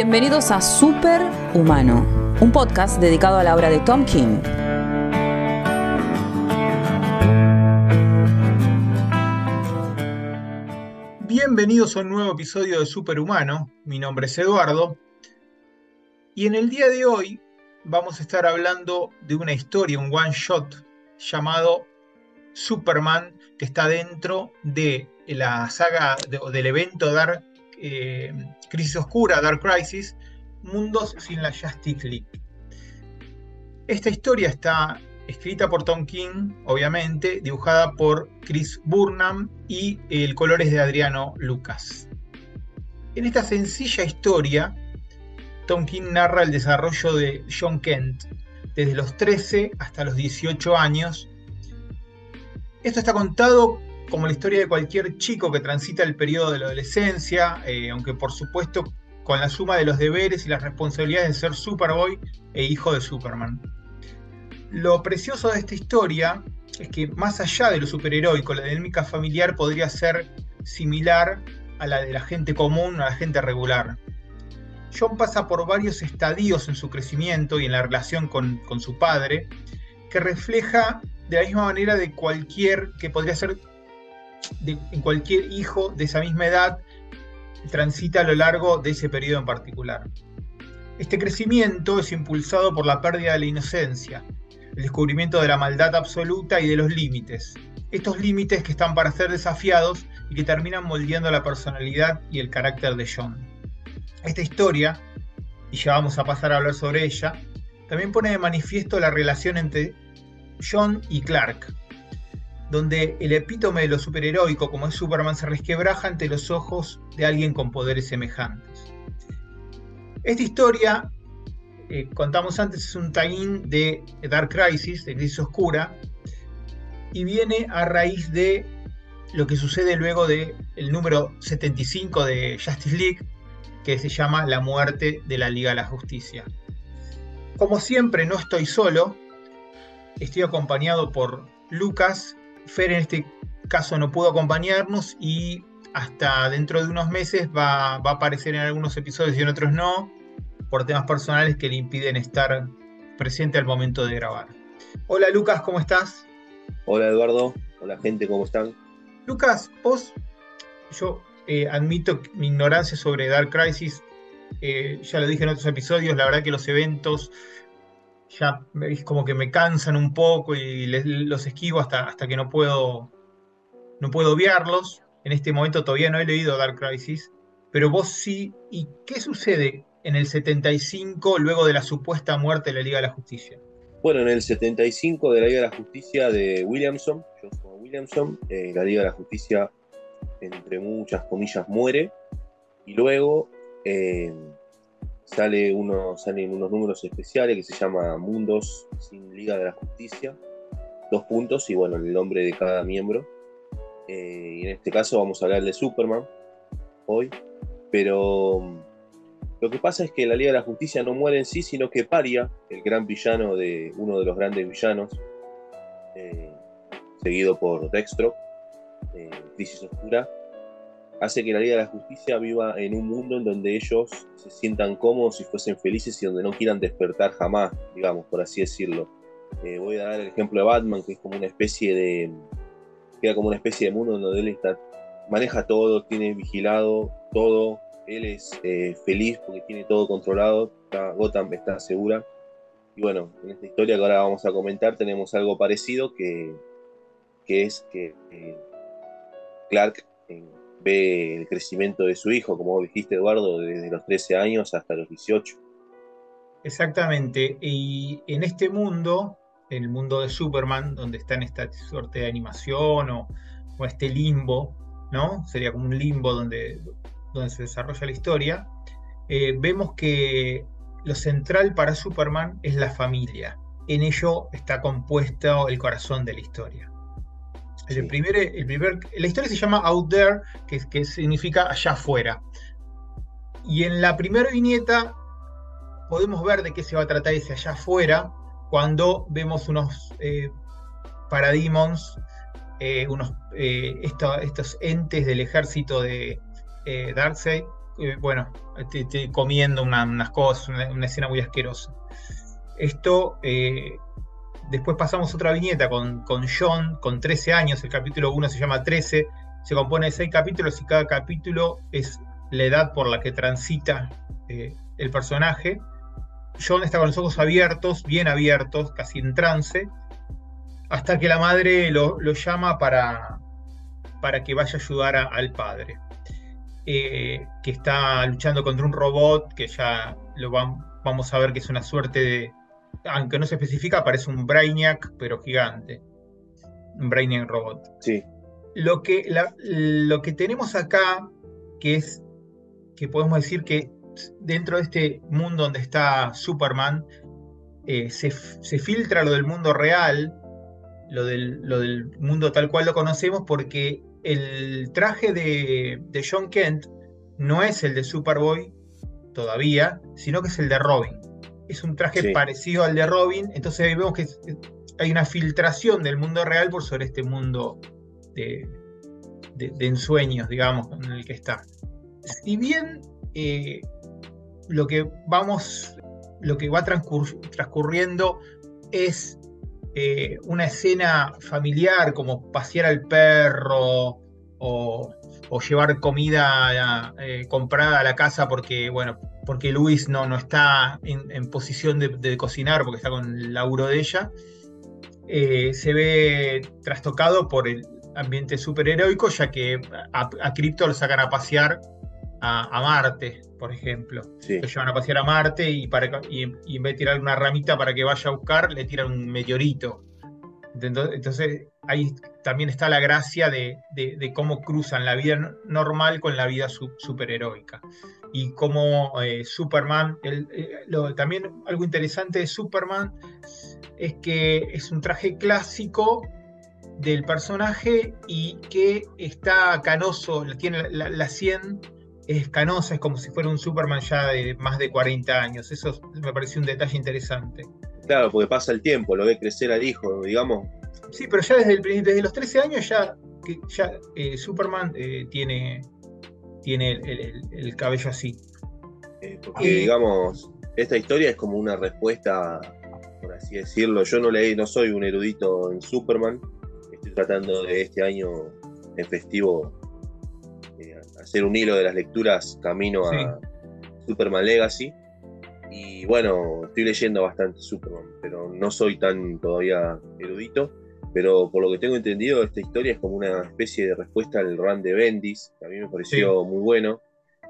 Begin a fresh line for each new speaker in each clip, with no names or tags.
Bienvenidos a Super Humano, un podcast dedicado a la obra de Tom King.
Bienvenidos a un nuevo episodio de Superhumano. Mi nombre es Eduardo. Y en el día de hoy vamos a estar hablando de una historia, un one shot llamado Superman, que está dentro de la saga del evento Dark eh, Crisis Oscura, Dark Crisis, Mundos sin la Justice League. Esta historia está escrita por Tom King, obviamente, dibujada por Chris Burnham y el color es de Adriano Lucas. En esta sencilla historia, Tom King narra el desarrollo de John Kent desde los 13 hasta los 18 años. Esto está contado como la historia de cualquier chico que transita el periodo de la adolescencia, eh, aunque por supuesto con la suma de los deberes y las responsabilidades de ser Superboy e hijo de Superman. Lo precioso de esta historia es que más allá de lo superheroico, la dinámica familiar podría ser similar a la de la gente común a la gente regular. John pasa por varios estadios en su crecimiento y en la relación con su padre, que refleja de la misma manera de cualquier, que podría ser en cualquier hijo de esa misma edad transita a lo largo de ese periodo en particular. Este crecimiento es impulsado por la pérdida de la inocencia, el descubrimiento de la maldad absoluta y de los límites. Estos límites que están para ser desafiados y que terminan moldeando la personalidad y el carácter de John. Esta historia, y ya vamos a pasar a hablar sobre ella, también pone de manifiesto la relación entre John y Clark, donde el epítome de lo superheroico como es Superman se resquebraja ante los ojos de alguien con poderes semejantes. Esta historia, eh, contamos antes, es un tie de Dark Crisis, de Crisis Oscura, y viene a raíz de lo que sucede luego del el número 75 de Justice League, que se llama La muerte de la Liga de la Justicia. Como siempre, no estoy solo, estoy acompañado por Lucas, Fer en este caso no pudo acompañarnos y hasta dentro de unos meses va, a aparecer en algunos episodios y en otros no, por temas personales que le impiden estar presente al momento de grabar. Hola Lucas, ¿cómo estás?
Hola Eduardo, hola gente, ¿cómo están?
Lucas, vos, yo eh, admito mi ignorancia sobre Dark Crisis, eh, ya lo dije en otros episodios, la verdad que los eventos ya es como que me cansan un poco y los esquivo hasta, hasta que no puedo, no puedo obviarlos. En este momento todavía no he leído Dark Crisis, pero vos sí. ¿Y qué sucede en el 75 luego de la supuesta muerte de la Liga de la Justicia?
Bueno, en el 75 de la Liga de la Justicia de Williamson, Williamson, eh, la Liga de la Justicia, entre muchas comillas, muere. Y luego eh, sale uno, salen unos números especiales que se llama Mundos sin Liga de la Justicia, dos puntos y bueno, el nombre de cada miembro. Eh, y en este caso vamos a hablar de Superman hoy, pero mm, lo que pasa es que la Liga de la Justicia no muere en sí, sino que Paria, el gran villano de uno de los grandes villanos, eh, seguido por Dextro, eh, Crisis Oscura, hace que la Liga de la Justicia viva en un mundo en donde ellos se sientan cómodos y fuesen felices y donde no quieran despertar jamás, digamos, por así decirlo. Eh, voy a dar el ejemplo de Batman, que es como una especie de. queda como una especie de mundo donde él está, maneja todo, tiene vigilado todo, él es eh, feliz porque tiene todo controlado, Gotham está segura. Y bueno, en esta historia que ahora vamos a comentar tenemos algo parecido que, que es que eh, Clark ve el crecimiento de su hijo, como dijiste Eduardo, desde los 13 años hasta los 18.
Exactamente, y en este mundo, en el mundo de Superman, donde está en esta suerte de animación o, este limbo, ¿no? Sería como un limbo donde, donde se desarrolla la historia, eh, vemos que lo central para Superman es la familia. En ello está compuesto el corazón de la historia. El primer, el primer, la historia se llama Out There, que, que significa allá afuera. Y en la primera viñeta podemos ver de qué se va a tratar ese allá afuera cuando vemos unos eh, parademons, eh, unos, eh, estos entes del ejército de Darkseid, eh, bueno, comiendo unas cosas, una, escena muy asquerosa. Esto, eh, después pasamos otra viñeta con, con John, con 13 años, el capítulo 1 se llama 13, se compone de 6 capítulos y cada capítulo es la edad por la que transita eh, el personaje. John está con los ojos abiertos, bien abiertos, casi en trance, hasta que la madre lo, llama para, para que vaya a ayudar al padre. Eh, que está luchando contra un robot que ya lo vamos a ver que es una suerte de, aunque no se especifica, parece un Brainiac, pero gigante. Un Brainiac robot.
Sí.
Lo que, lo que tenemos acá, que es que podemos decir que dentro de este mundo donde está Superman, eh, se, filtra lo del mundo real, lo del, lo del mundo tal cual lo conocemos, porque el traje de, John Kent no es el de Superboy todavía, sino que es el de Robin. Es un traje parecido al de Robin, entonces ahí vemos que hay una filtración del mundo real por sobre este mundo de, ensueños, digamos, en el que está. Si bien eh, lo que vamos, lo que va transcurriendo es eh, una escena familiar como pasear al perro o, llevar comida eh, comprada a la casa porque, bueno, porque Luis no, no está en, posición de, cocinar porque está con el laburo de ella, eh, se ve trastocado por el ambiente superheroico, ya que a, a Crypto lo sacan a pasear a, Marte, por ejemplo. Lo llevan a pasear a Marte y, para, y, en vez de tirar una ramita para que vaya a buscar, le tiran un meteorito. Entonces, ahí también está la gracia de, cómo cruzan la vida normal con la vida superheroica. Y cómo eh, Superman, eh, también algo interesante de Superman es que es un traje clásico del personaje y que está canoso, tiene la, la 100 es canosa, es como si fuera un Superman ya de más de 40 años. Eso me pareció un detalle interesante.
Claro, porque pasa el tiempo, lo ve crecer al hijo, digamos.
Sí, pero ya desde, el, desde los 13 años ya, ya eh, Superman eh, tiene, tiene el, cabello así.
Eh, porque, digamos, esta historia es como una respuesta, por así decirlo. Yo no leí, no soy un erudito en Superman. Estoy tratando de este año en festivo hacer un hilo de las lecturas camino a Superman Legacy. Y bueno, estoy leyendo bastante Superman, pero no soy tan todavía erudito. Pero por lo que tengo entendido, esta historia es como una especie de respuesta al run de Bendis, que a mí me pareció muy bueno,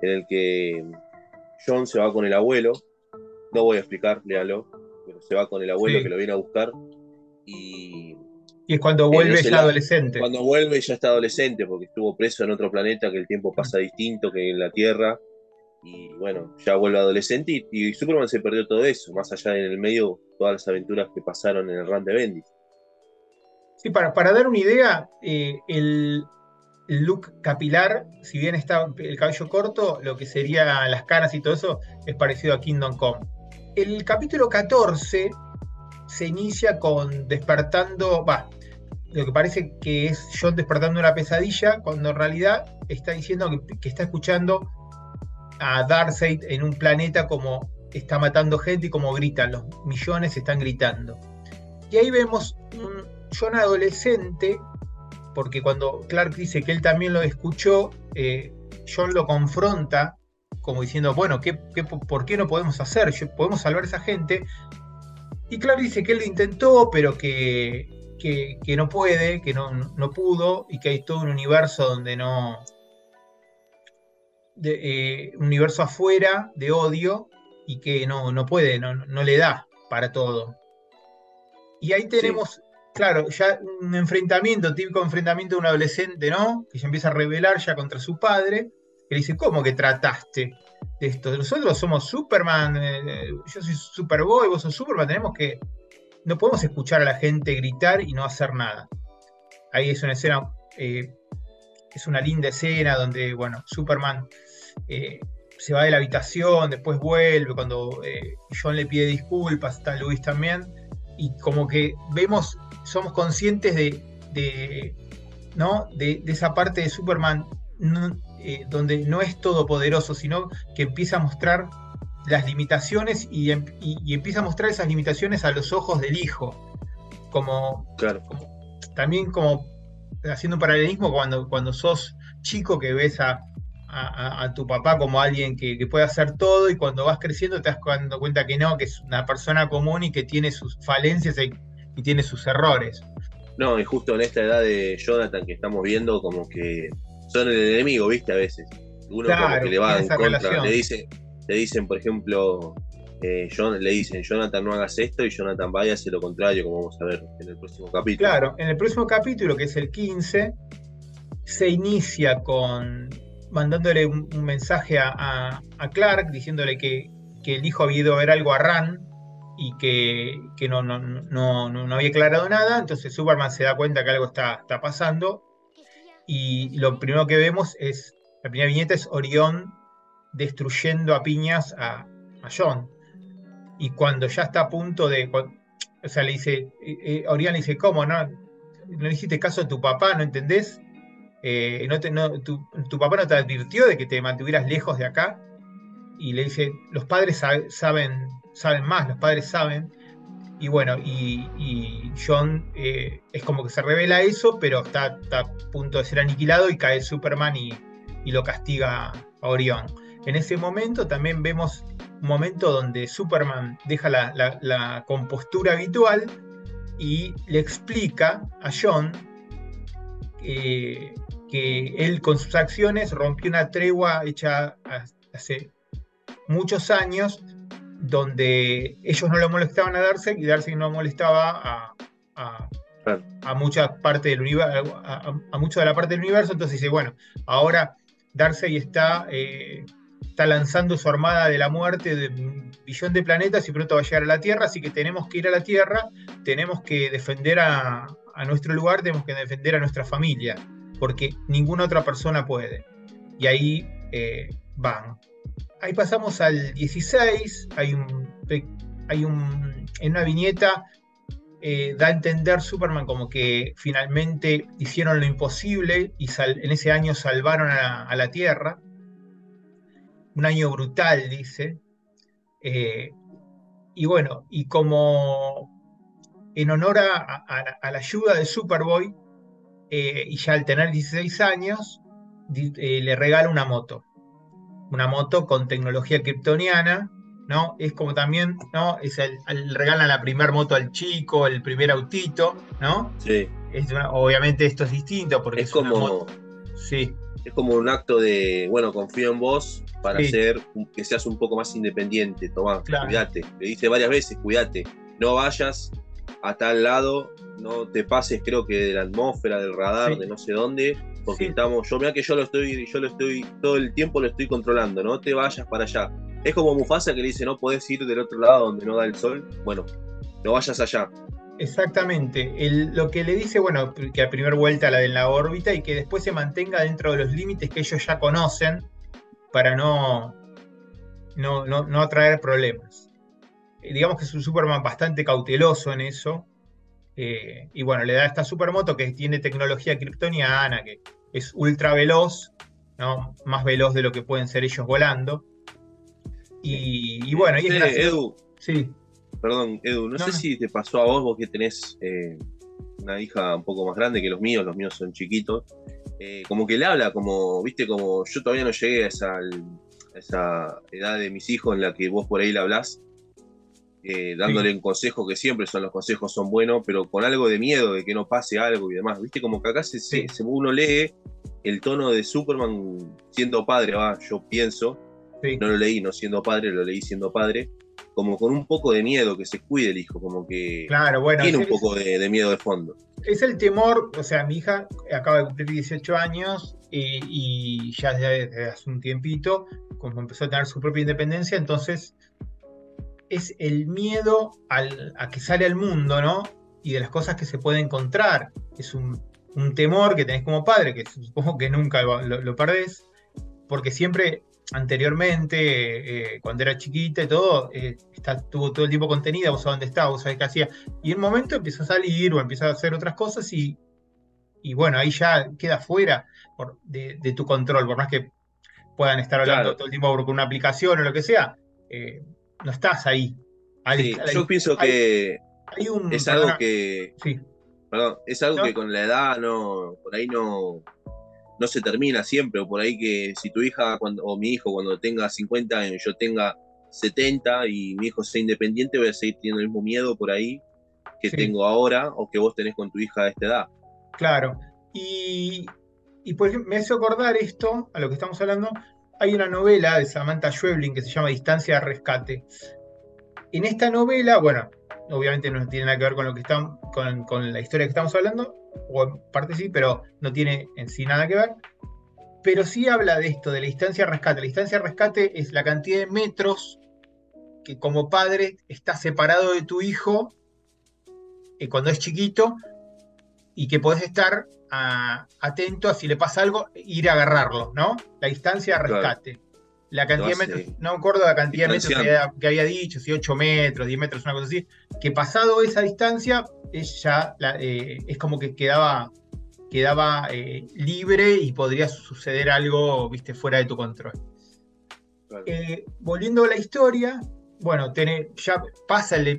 en el que John se va con el abuelo. No voy a explicar, léalo, pero se va con el abuelo que lo viene a buscar. Y
y es cuando vuelve ya adolescente.
Cuando vuelve ya está adolescente, porque estuvo preso en otro planeta, que el tiempo pasa distinto que en la Tierra. Y bueno, ya vuelve adolescente y, Superman se perdió todo eso, más allá en el medio, todas las aventuras que pasaron en el run de Bendis.
Sí, para, para dar una idea, eh, el, look capilar, si bien está el cabello corto, lo que sería las caras y todo eso es parecido a Kingdom Come. El capítulo 14 se inicia con despertando, va, lo que parece que es John despertando una pesadilla, cuando en realidad está diciendo que, está escuchando a Darkseid en un planeta como está matando gente y como gritan, los millones están gritando. Y ahí vemos un John adolescente, porque cuando Clark dice que él también lo escuchó, eh, John lo confronta como diciendo, bueno, ¿qué, por qué no podemos hacer? ¿Podemos salvar a esa gente? Y Clark dice que él lo intentó, pero que que, no puede, que no, no, pudo y que hay todo un universo donde no... De, eh, un universo afuera de odio y que no, no puede, no, no le da para todo. Y ahí tenemos, claro, ya un enfrentamiento, típico enfrentamiento de un adolescente, ¿no? Que se empieza a rebelar ya contra su padre, que le dice, ¿cómo que trataste de esto? Nosotros somos Superman, eh, yo soy Superboy, vos sos Superman, tenemos que no podemos escuchar a la gente gritar y no hacer nada. Ahí es una escena, eh, es una linda escena donde, bueno, Superman eh, se va de la habitación, después vuelve, cuando eh, John le pide disculpas, está Luis también, y como que vemos, somos conscientes de, ¿no? de, esa parte de Superman eh, donde no es todopoderoso, sino que empieza a mostrar las limitaciones y, em, empieza a mostrar esas limitaciones a los ojos del hijo. Como,
claro.
también como haciendo un paralelismo cuando, cuando sos chico que ves a, a, tu papá como alguien que, puede hacer todo y cuando vas creciendo te das dando cuenta que no, que es una persona común y que tiene sus falencias y, tiene sus errores.
No, y justo en esta edad de Jonathan que estamos viendo, como que son el enemigo, viste, a veces. Uno como que le va en contra, le, dice, le dicen, por ejemplo, eh, le dicen, Jonathan no hagas esto y Jonathan vaya a hacer lo contrario, como vamos a ver en el próximo capítulo.
Claro, en el próximo capítulo, que es el 15, se inicia con mandándole un, mensaje a, Clark diciéndole que, el hijo había ido a ver algo a Ran y que, no, no, no, había aclarado nada, entonces Superman se da cuenta que algo está, está pasando y lo primero que vemos es, la primera viñeta es Orión destruyendo a piñas a, John. Y cuando ya está a punto de, o sea, le dice, eh, eh, Orión le dice, ¿cómo? No, no hiciste caso a tu papá, ¿no entendés? Eh, no tu, papá no te advirtió de que te mantuvieras lejos de acá. Y le dice, los padres saben, saben más, los padres saben. Y bueno, y, John eh, es como que se revela eso, pero está, a punto de ser aniquilado y cae Superman y, lo castiga a Orión. En ese momento también vemos un momento donde Superman deja la compostura habitual y le explica a John eh, que él con sus acciones rompió una tregua hecha hace muchos años, donde ellos no lo molestaban a Darcy y Darcy no molestaba a, a, mucha parte del universo, a, mucho de la parte del universo. Entonces dice, bueno, ahora Darcy está, eh, está lanzando su armada de la muerte de un billón de planetas y pronto va a llegar a la Tierra, así que tenemos que ir a la Tierra, tenemos que defender a, a nuestro lugar, tenemos que defender a nuestra familia, porque ninguna otra persona puede. Y ahí eh, van. Ahí pasamos al 16, hay un, hay en una viñeta eh, da a entender Superman como que finalmente hicieron lo imposible y en ese año salvaron a, la Tierra. Un año brutal, dice. Eh, y bueno, y como en honor a, la ayuda de Superboy, eh, y ya al tener 16 años, eh, le regala una moto. Una moto con tecnología kryptoniana, ¿no? Es como también, ¿no? Es el, regalan la primera moto al chico, el primer autito, ¿no?
Sí.
obviamente esto es distinto porque
es, como.
Sí.
Es como un acto de, bueno, confío en vos para hacer que seas un poco más independiente. Tomá, cuídate. Le dice varias veces, cuídate. No vayas a tal lado, no te pases creo que de la atmósfera, del radar, de no sé dónde, porque estamos, yo mira que yo lo estoy, yo lo estoy, todo el tiempo lo estoy controlando, no te vayas para allá. Es como Mufasa que le dice, no podés ir del otro lado donde no da el sol, bueno, no vayas allá.
Exactamente, lo que le dice, bueno, que a primera vuelta la de la órbita y que después se mantenga dentro de los límites que ellos ya conocen para no, no, no, no atraer problemas. Eh, digamos que es un Superman bastante cauteloso en eso. Eh, y bueno, le da esta supermoto que tiene tecnología kryptoniana, que es ultra veloz, ¿no? más veloz de lo que pueden ser ellos volando. Y, bueno, y es
Edu, sí. Perdón, Edu, no, sé si te pasó a vos, vos que tenés eh, una hija un poco más grande que los míos, los míos son chiquitos, como que le habla, como, viste, como yo todavía no llegué a esa, a esa edad de mis hijos en la que vos por ahí le hablás, eh, dándole un consejo que siempre son los consejos son buenos, pero con algo de miedo de que no pase algo y demás. Viste, como que acá se, uno lee el tono de Superman siendo padre, va, yo pienso, no lo leí no siendo padre, lo leí siendo padre, como con un poco de miedo, que se cuide el hijo, como que
claro, bueno,
tiene un poco de, miedo de fondo.
Es el temor, o sea, mi hija acaba de cumplir 18 años y, y ya desde hace un tiempito, como empezó a tener su propia independencia, entonces es el miedo a que sale al mundo, ¿no? Y de las cosas que se puede encontrar. Es un, temor que tenés como padre, que supongo que nunca lo, perdés, porque siempre anteriormente, eh, cuando era chiquita y todo, eh, tuvo todo el tiempo contenida, vos sabés dónde estaba, vos sabés qué hacía. Y en un momento empieza a salir o empieza a hacer otras cosas y, y bueno, ahí ya queda fuera de, tu control, por más que puedan estar hablando todo el tiempo con una aplicación o lo que sea, eh, no estás ahí.
yo pienso que es algo que... Perdón, es algo que con la edad no, por ahí no, no se termina siempre, o por ahí que si tu hija cuando, o mi hijo cuando tenga 50 años, yo tenga 70 y mi hijo sea independiente, voy a seguir teniendo el mismo miedo por ahí que tengo ahora o que vos tenés con tu hija de esta edad.
Claro. Y, y por ejemplo, me hace acordar esto, a lo que estamos hablando, hay una novela de Samantha Schweblin que se llama Distancia de Rescate. En esta novela, bueno, obviamente no tiene nada que ver con lo que están, con, la historia que estamos hablando, o en parte sí, pero no tiene en sí nada que ver. Pero sí habla de esto, de la distancia de rescate. La distancia de rescate es la cantidad de metros que como padre está separado de tu hijo eh, cuando es chiquito y que podés estar atento a si le pasa algo, ir a agarrarlo, ¿no? La distancia de rescate. La cantidad de metros, no me acuerdo la cantidad de metros que había, dicho, si 8 metros, 10 metros, una cosa así, que pasado esa distancia, es ya eh, es como que quedaba, quedaba eh, libre y podría suceder algo, viste, fuera de tu control. Eh, volviendo a la historia, bueno, ya pasa el,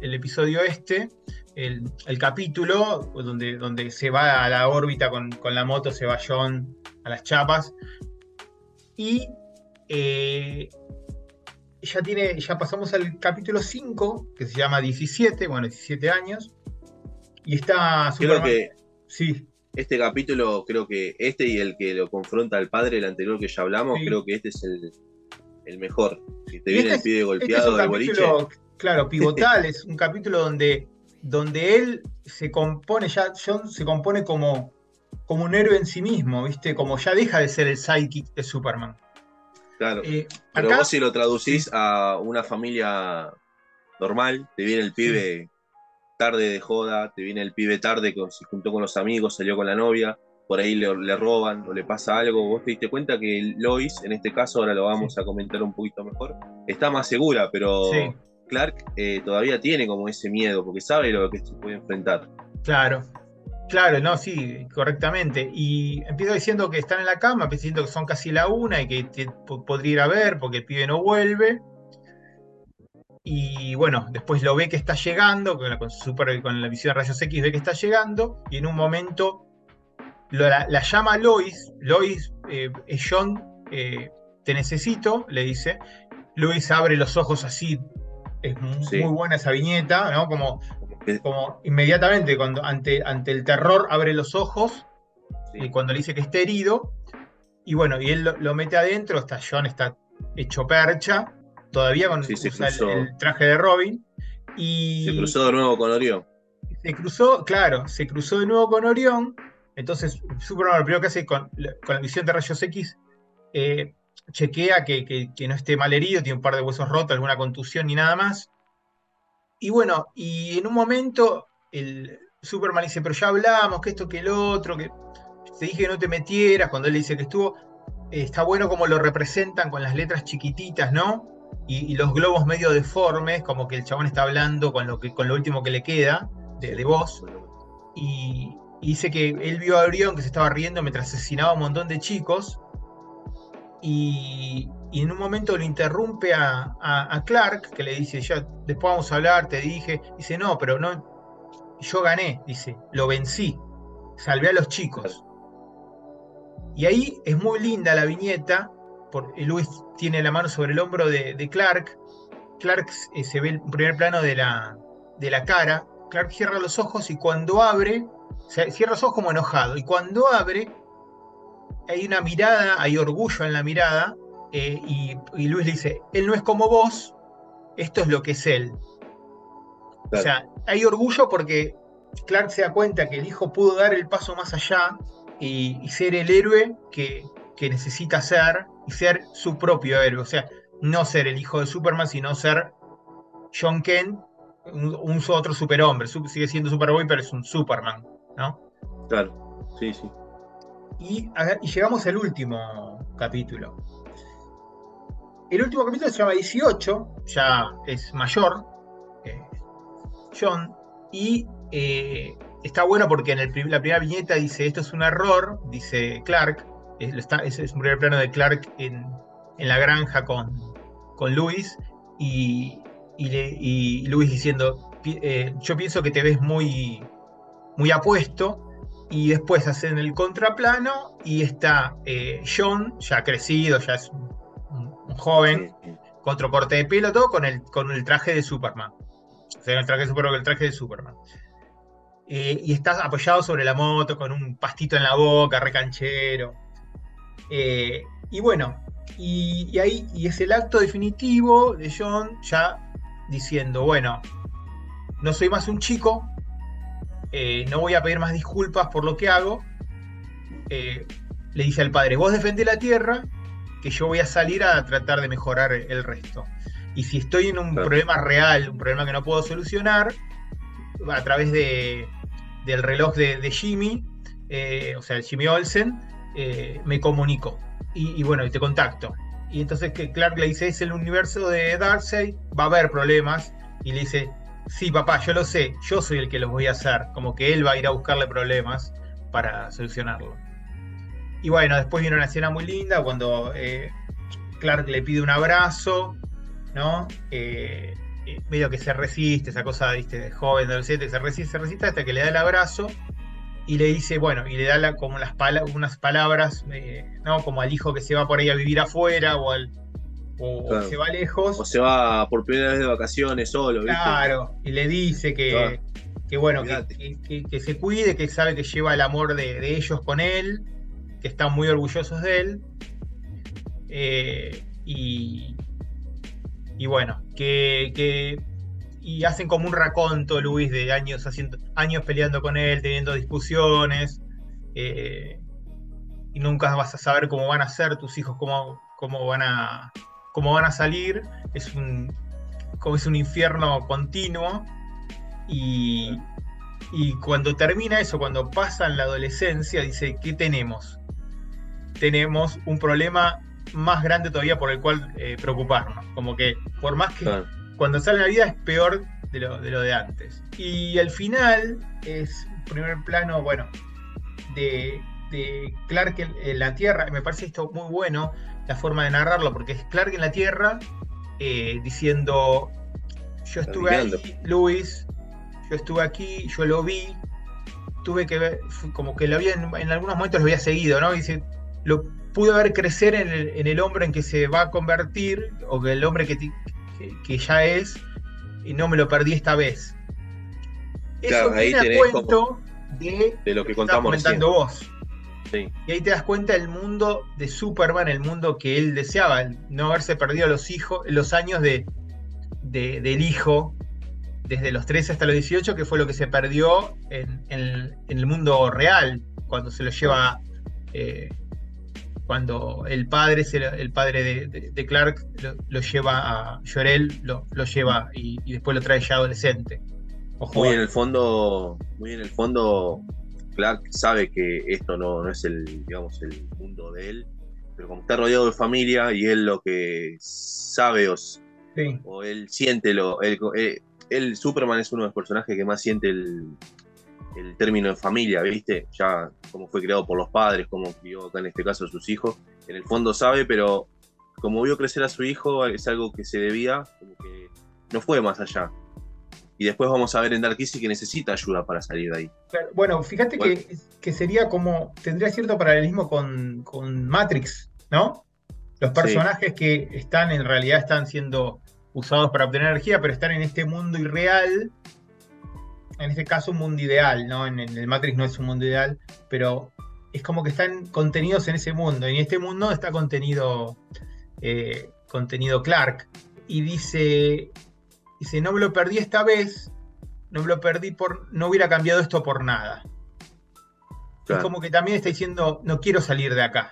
episodio este, el, capítulo donde, donde se va a la órbita con, con la moto, se va John a las chapas. Y eh, ya, tiene, ya pasamos al capítulo 5, que se llama 17, bueno, 17 años. Y está
Creo que sí. este capítulo, creo que este y el que lo confronta al padre, el anterior que ya hablamos, creo que este es el, mejor. Si te viene este el pie golpeado
este boliche. Claro, pivotal, es un capítulo donde, donde él se compone, ya John se compone como, como un héroe en sí mismo, ¿viste? Como ya deja de ser el sidekick de Superman.
Claro. Eh, Pero vos si lo traducís a una familia normal, te viene el pibe tarde de joda, te viene el pibe tarde, que se juntó con los amigos, salió con la novia, por ahí le, roban o le pasa algo, vos te diste cuenta que Lois, en este caso, ahora lo vamos a comentar un poquito mejor, está más segura, pero Clark eh, todavía tiene como ese miedo, porque sabe lo que se puede enfrentar.
Claro, Claro, no, sí, correctamente. Y empieza diciendo que están en la cama, diciendo que son casi la una y que podría ir a ver porque el pibe no vuelve. Y bueno, después lo ve que está llegando, con la, con, con la visión de rayos X ve que está llegando, y en un momento la, llama Lois. Lois, eh, es John, eh, te necesito, le dice. Lois abre los ojos así, es muy buena esa viñeta, ¿no? Como como inmediatamente cuando ante, ante el terror abre los ojos y cuando le dice que está herido y bueno y él lo, mete adentro está John está hecho percha todavía con el, traje de Robin y
se cruzó de nuevo con Orión
se cruzó claro se cruzó de nuevo con Orión entonces Superman lo primero que hace con, la visión de rayos X eh, chequea que, que, no esté mal herido tiene un par de huesos rotos alguna contusión ni nada más y bueno, y en un momento el Superman dice, pero ya hablamos, que esto, que el otro, que te dije que no te metieras, cuando él dice que estuvo, está bueno como lo representan con las letras chiquititas, ¿no? Y, los globos medio deformes, como que el chabón está hablando con lo, que, con lo último que le queda de, voz. Y, y, dice que él vio a Orión que se estaba riendo mientras asesinaba a un montón de chicos. Y, en un momento lo interrumpe a, Clark, que le dice, ya después vamos a hablar, te dije, dice, no, pero no, yo gané, dice, lo vencí, salvé a los chicos. Y ahí es muy linda la viñeta, porque Luis tiene la mano sobre el hombro de, Clark, Clark eh, se ve el primer plano de la, de la cara, Clark cierra los ojos y cuando abre, cierra los ojos como enojado, y cuando abre, hay una mirada, hay orgullo en la mirada, eh, y, Luis le dice, él no es como vos, esto es lo que es él. O sea, hay orgullo porque Clark se da cuenta que el hijo pudo dar el paso más allá y, ser el héroe que, necesita ser y ser su propio héroe. O sea, no ser el hijo de Superman, sino ser John Kent, un, otro superhombre. Sigue siendo Superboy, pero es un Superman, ¿no?
Claro, sí, sí.
y llegamos al último capítulo. El último capítulo se llama 18, ya es mayor, eh, John, y eh, está bueno porque en la primera viñeta dice, esto es un error, dice Clark, es, es un primer plano de Clark en, la granja con, con Luis, y, y, Luis diciendo, eh, yo pienso que te ves muy, muy apuesto, y después hacen el contraplano y está eh, John, ya crecido, ya es un, joven, con otro corte de pelo, todo con el, con el traje de Superman. O sea, el traje de Superman, el traje de Superman. Eh, y está apoyado sobre la moto con un pastito en la boca, recanchero. Eh, y bueno, y, ahí y es el acto definitivo de John ya diciendo, bueno, no soy más un chico, eh, no voy a pedir más disculpas por lo que hago. le dice al padre, vos defendés la tierra, que yo voy a salir a tratar de mejorar el resto. Y si estoy en un problema real, un problema que no puedo solucionar, a través de, del reloj de, Jimmy, eh, o sea, el Jimmy Olsen, eh, me comunico. Y, bueno, y te contacto. Y entonces que Clark le dice, es el universo de Darkseid, va a haber problemas. Y le dice, sí, papá, yo lo sé, yo soy el que los voy a hacer. Como que él va a ir a buscarle problemas para solucionarlo. Y bueno, después viene una escena muy linda cuando eh, Clark le pide un abrazo, ¿no? Eh, medio que se resiste, esa cosa, viste, de joven, adolescente, se resiste, se resiste hasta que le da el abrazo y le dice, bueno, y le da como unas palabras, eh, ¿no? Como al hijo que se va por ahí a vivir afuera o al o, se va lejos.
O se va por primera vez de vacaciones solo, ¿viste?
Claro, y le dice que, que bueno, que, que, se cuide, que sabe que lleva el amor de, ellos con él, que están muy orgullosos de él. Eh, y, y bueno, que, y hacen como un raconto, Luis, de años haciendo, años peleando con él, teniendo discusiones, eh, y nunca vas a saber cómo van a ser tus hijos, cómo, cómo van a cómo van a salir. Es un como es un infierno continuo. Y, y cuando termina eso, cuando pasan la adolescencia, dice, ¿qué tenemos? Tenemos un problema más grande todavía por el cual eh, preocuparnos. Como que por más que cuando sale la vida es peor de lo, de lo de antes. Y al final es primer plano, bueno, de, Clark en, la Tierra. Me parece esto muy bueno, la forma de narrarlo, porque es Clark en la Tierra eh, diciendo, yo estuve ahí, Luis, yo estuve aquí, yo lo vi, tuve que ver, como que lo había en, en algunos momentos lo había seguido, ¿no? dice, lo pudo ver crecer en el, hombre en que se va a convertir, o que el hombre que, que, ya es, y no me lo perdí esta vez.
Eso ahí tenés cuento de, lo que contamos
comentando vos. Y ahí te das cuenta del mundo de Superman, el mundo que él deseaba, no haberse perdido los hijos, los años de, del hijo, desde los 13 hasta los 18, que fue lo que se perdió en, el mundo real, cuando se lo lleva eh, cuando el padre, el padre de, Clark lo, lleva a Llorel, lo, lleva y, después lo trae ya adolescente.
muy en el fondo, muy en el fondo, Clark sabe que esto no, es el, digamos, el mundo de él, pero como está rodeado de familia y él lo que sabe o, o él siente lo, él, él, Superman es uno de los personajes que más siente el, el término de familia, ¿viste? Ya como fue creado por los padres, como crió acá en este caso a sus hijos, en el fondo sabe, pero como vio crecer a su hijo, es algo que se debía, como que no fue más allá. Y después vamos a ver en Dark Kissy que necesita ayuda para salir de ahí.
bueno, fíjate Que, que, sería como, tendría cierto paralelismo con, Matrix, ¿no? Los personajes que están en realidad están siendo usados para obtener energía, pero están en este mundo irreal en este caso un mundo ideal, ¿no? En, el Matrix no es un mundo ideal, pero es como que están contenidos en ese mundo. Y en este mundo está contenido, eh, contenido Clark. Y dice, dice, no me lo perdí esta vez, no me lo perdí por, no hubiera cambiado esto por nada. Es como que también está diciendo, no quiero salir de acá.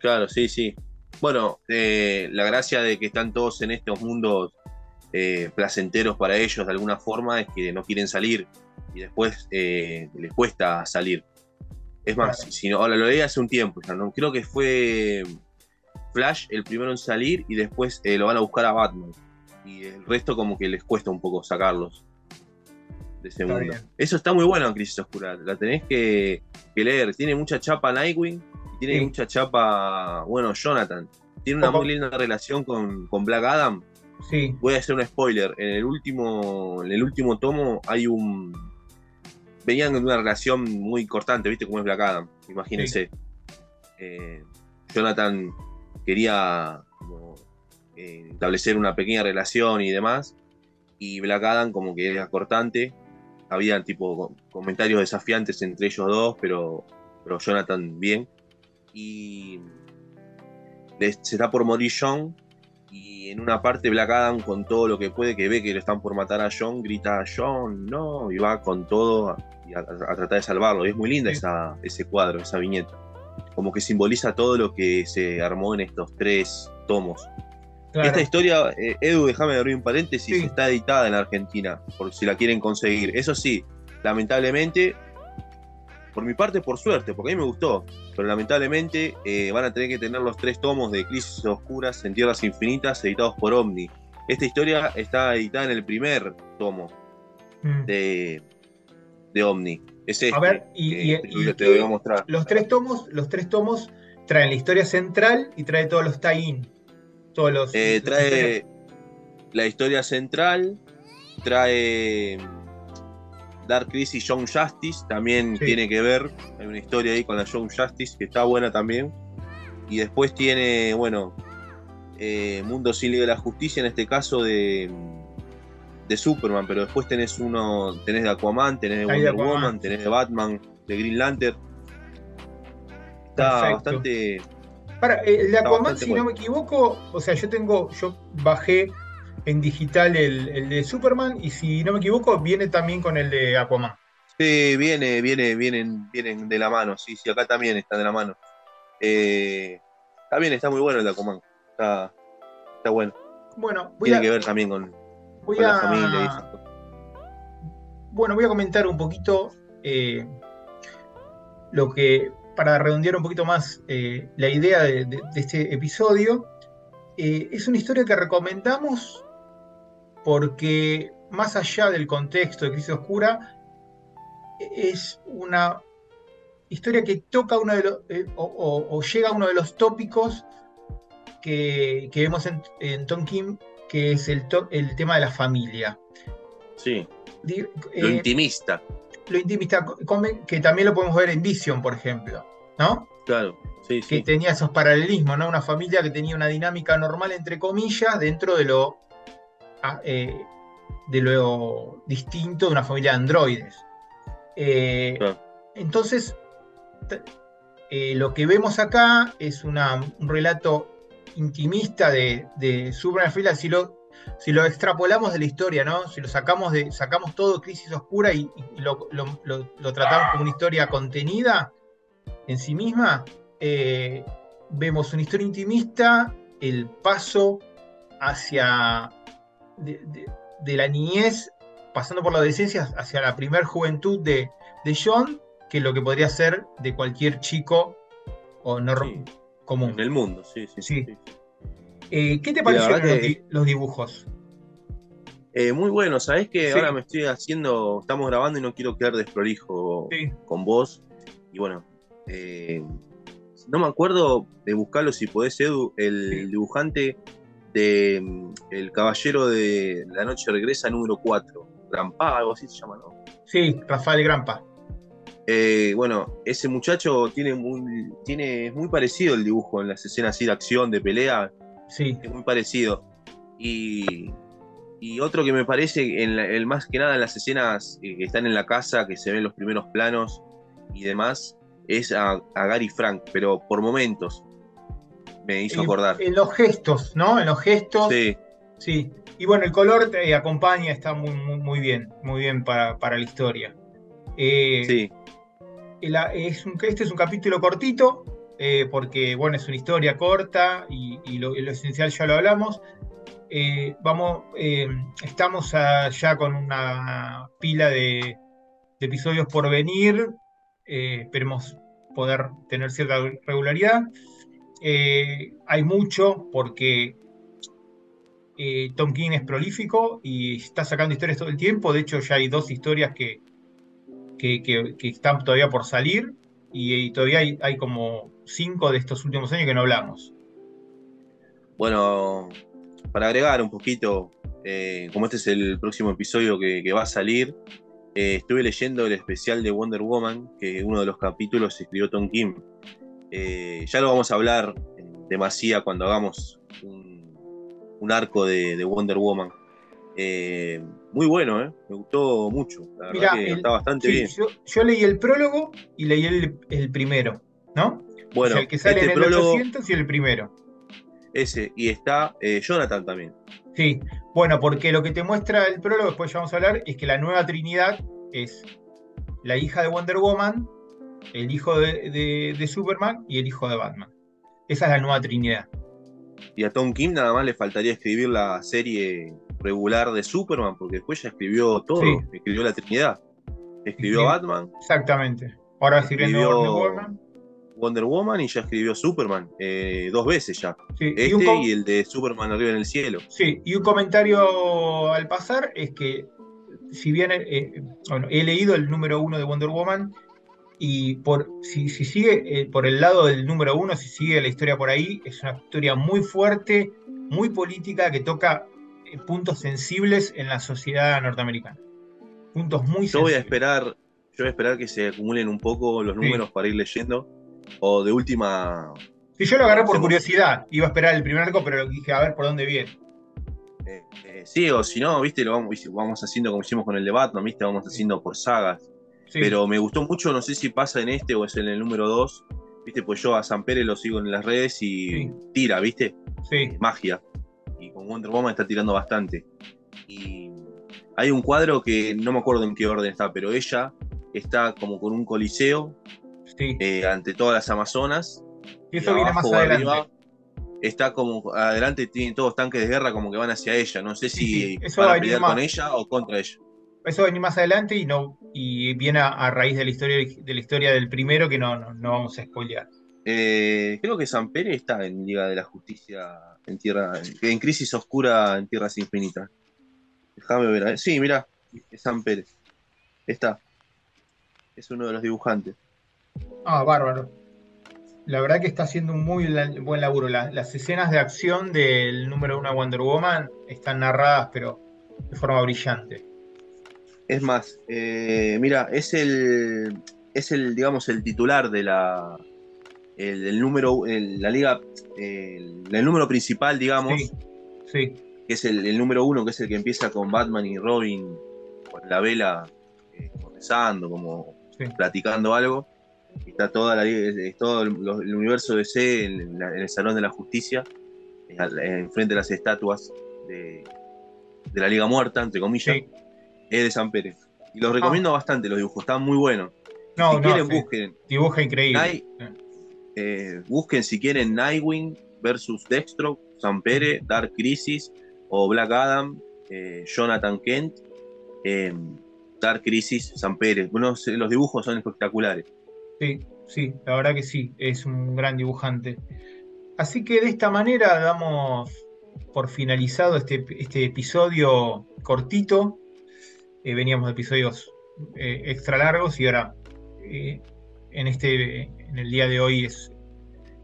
Claro, sí, sí. Bueno, eh, la gracia de que están todos en estos mundos eh, placenteros para ellos de alguna forma es que no quieren salir y después eh, les cuesta salir. Es más, si no, lo leí hace un tiempo, ya no creo que fue Flash el primero en salir y después lo van a buscar a Batman. Y el resto como que les cuesta un poco sacarlos. de ese mundo. Eso está muy bueno en Crisis Oscura, la tenés que, leer. Tiene mucha chapa Nightwing, tiene mucha chapa, bueno, Jonathan. Tiene una muy linda relación con, con Black Adam.
Sí.
Voy a hacer un spoiler. En el último, en el último tomo hay un. Venían de una relación muy cortante, ¿viste cómo es Black Adam? Imagínense. Eh, Jonathan quería establecer una pequeña relación y demás. Y Black Adam como que era cortante. Había tipo comentarios desafiantes entre ellos dos, pero, pero Jonathan bien. Y se está por morir John. Y en una parte Black Adam con todo lo que puede, que ve que le están por matar a John, grita John, no, y va con todo a, tratar de salvarlo. Y es muy linda esa, ese cuadro, esa viñeta. Como que simboliza todo lo que se armó en estos tres tomos. Esta historia, eh, Edu, déjame abrir un paréntesis, está editada en Argentina, por si la quieren conseguir. Eso sí, lamentablemente, por mi parte, por suerte, porque a mí me gustó, pero lamentablemente eh, van a tener que tener los tres tomos de Crisis Oscuras en Tierras Infinitas editados por Omni. Esta historia está editada en el primer tomo mm. de, de Omni.
a ver, y, te voy a mostrar. Los tres tomos, los tres tomos traen la historia central y trae todos los tie-in todos los.
Eh, trae la historia central, trae Dark Crisis Young Justice, también tiene que ver. Hay una historia ahí con la Young Justice que está buena también. Y después tiene, bueno, eh, Mundo sin Liga de la Justicia, en este caso de, de Superman, pero después tenés uno, tenés de Aquaman, tenés de Wonder Woman, tenés de Batman, de Green Lantern. Está bastante
para, eh, el de Aquaman, si no me equivoco, o sea, yo tengo, yo bajé en digital el, de Superman y si no me equivoco, viene también con el de Aquaman.
Sí, viene, viene, vienen, vienen de la mano, sí, sí, acá también está de la mano. Eh, está bien, está muy bueno el de Aquaman, está, está bueno.
Bueno,
Tiene que ver también con, la familia y esas cosas.
Bueno, voy a comentar un poquito eh, lo que para redondear un poquito más eh, la idea de, este episodio, eh, es una historia que recomendamos porque más allá del contexto de Crisis Oscura, es una historia que toca uno de los, eh, o, llega a uno de los tópicos que, vemos en, en, Tom Kim, que es el, el tema de la familia.
Sí. lo intimista.
Lo intimista, que también lo podemos ver en Vision, por ejemplo. ¿No?
Claro, sí,
que tenía esos paralelismos, ¿no? Una familia que tenía una dinámica normal, entre comillas, dentro de lo, ah, eh, de lo distinto de una familia de androides. Eh, entonces, eh, lo que vemos acá es un relato intimista de, de Superman si lo, si lo extrapolamos de la historia, ¿no? Si lo sacamos de, sacamos todo Crisis Oscura y, lo, tratamos como una historia contenida, en sí misma, eh, vemos una historia intimista, el paso hacia de, la niñez, pasando por la adolescencia, hacia la primer juventud de, John, que es lo que podría ser de cualquier chico o no común.
En el mundo, sí, sí. sí.
Eh, ¿Qué te parecieron los, dibujos?
Eh, muy bueno, sabes que ahora me estoy haciendo, estamos grabando y no quiero quedar desprolijo con vos. Y bueno, eh, no me acuerdo de buscarlo si podés, Edu, el dibujante de mm, El Caballero de la Noche Regresa número 4. Grampa, algo así se llama, ¿no?
Sí, Rafael Grampa.
Eh, bueno, ese muchacho tiene muy, tiene muy parecido el dibujo en las escenas de acción, de pelea.
Sí.
Es muy parecido. Y, otro que me parece, en el, más que nada en las escenas eh, que están en la casa, que se ven los primeros planos y demás, es a, Gary Frank, pero por momentos me hizo acordar.
En los gestos, ¿no? En los gestos.
Sí.
Sí. Y bueno, el color te acompaña, está muy, muy, bien, muy bien para, la historia.
Eh, sí.
es un, este es un capítulo cortito, eh, porque bueno, es una historia corta y, lo, esencial ya lo hablamos. Eh, vamos, estamos ya con una pila de, de episodios por venir. Esperemos poder tener cierta regularidad. Eh, hay mucho porque eh, Tom King es prolífico y está sacando historias todo el tiempo. De hecho, ya hay dos historias que, que, están todavía por salir y, todavía hay, como cinco de estos últimos años que no hablamos.
Bueno, para agregar un poquito, eh, como este es el próximo episodio que, va a salir, eh, estuve leyendo el especial de Wonder Woman, que uno de los capítulos escribió Tom Kim. Eh, ya lo vamos a hablar en demasía cuando hagamos un, arco de, Wonder Woman. muy bueno, me gustó mucho. La verdad que está bastante bien.
Yo, leí el prólogo y leí el, primero, ¿no? Bueno, el que sale este en el 800 y el primero.
Ese, y está Jonathan también.
Sí, bueno, porque lo que te muestra el prólogo, después ya vamos a hablar, es que la nueva Trinidad es la hija de Wonder Woman, el hijo de, Superman y el hijo de Batman. Esa es la nueva Trinidad.
Y a Tom Kim nada más le faltaría escribir la serie regular de Superman, porque después ya escribió todo, escribió la Trinidad. Escribió Batman.
Exactamente. Ahora escribiendo Wonder Woman.
Wonder Woman y ya escribió Superman eh, dos veces ya. este y, el de Superman arriba en el cielo.
Sí, y un comentario al pasar es que si bien eh, bueno, he leído el número uno de Wonder Woman y por si, sigue eh, por el lado del número uno, si sigue la historia por ahí, es una historia muy fuerte, muy política que toca puntos sensibles en la sociedad norteamericana. Puntos muy
yo Voy a esperar, yo voy a esperar que se acumulen un poco los números para ir leyendo o de última.
Sí, yo lo agarré por curiosidad. Iba a esperar el primer arco, pero dije, a ver por dónde viene.
Eh, eh, sí, o si no, viste, lo vamos, vamos haciendo como hicimos con el debate, ¿no? ¿Viste? Vamos haciendo por sagas. Pero me gustó mucho, no sé si pasa en este o es en el número 2. Viste, pues yo a San Pérez lo sigo en las redes y tira, ¿viste? Sí. magia. Y con Wonder Woman está tirando bastante. Y hay un cuadro que no me acuerdo en qué orden está, pero ella está como con un coliseo eh, ante todas las Amazonas.
Y eso viene más adelante.
está como adelante, tienen todos tanques de guerra como que van hacia ella. No sé si van a pelear con ella o contra ella.
Eso viene más adelante y no y viene a, raíz de la historia de la historia del primero que no, no, vamos a spoilear.
Eh, creo que San Pérez está en Liga de la Justicia en Tierra, en Crisis Oscura en Tierras Infinitas. Déjame ver. Sí, mira, es San Pérez. Está. Es uno de los dibujantes.
Ah, bárbaro. La verdad que está haciendo un muy buen laburo. las escenas de acción del número uno de Wonder Woman están narradas, pero de forma brillante.
Es más, eh, mira, es el, es el, digamos, el titular de la, el, número, la liga, el, número principal, digamos.
Sí.
Que es el, número uno, que es el que empieza con Batman y Robin con la vela eh, como platicando algo está toda la, todo el, universo de C en, el Salón de la Justicia, enfrente de las estatuas de, la Liga Muerta, entre comillas, es de San Pérez. Y los recomiendo ah. bastante, los dibujos, están muy buenos.
No, si quieren, busquen. Dibuja increíble.
Eh, busquen si quieren Nightwing versus Deathstroke, San Pérez, Dark Crisis o Black Adam, eh, Jonathan Kent, eh, Dark Crisis, San Pérez. Bueno, los dibujos son espectaculares.
Sí, sí, la verdad que sí, es un gran dibujante. Así que de esta manera damos por finalizado este, este episodio cortito. Eh, veníamos de episodios eh, extra largos y ahora eh, en, este, en el día de hoy es,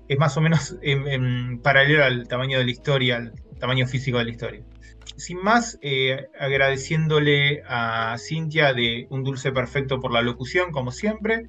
es más o menos en, paralelo al tamaño de la historia, al tamaño físico de la historia. Sin más, agradeciéndole a Cintia de Un Dulce Perfecto por la locución, como siempre.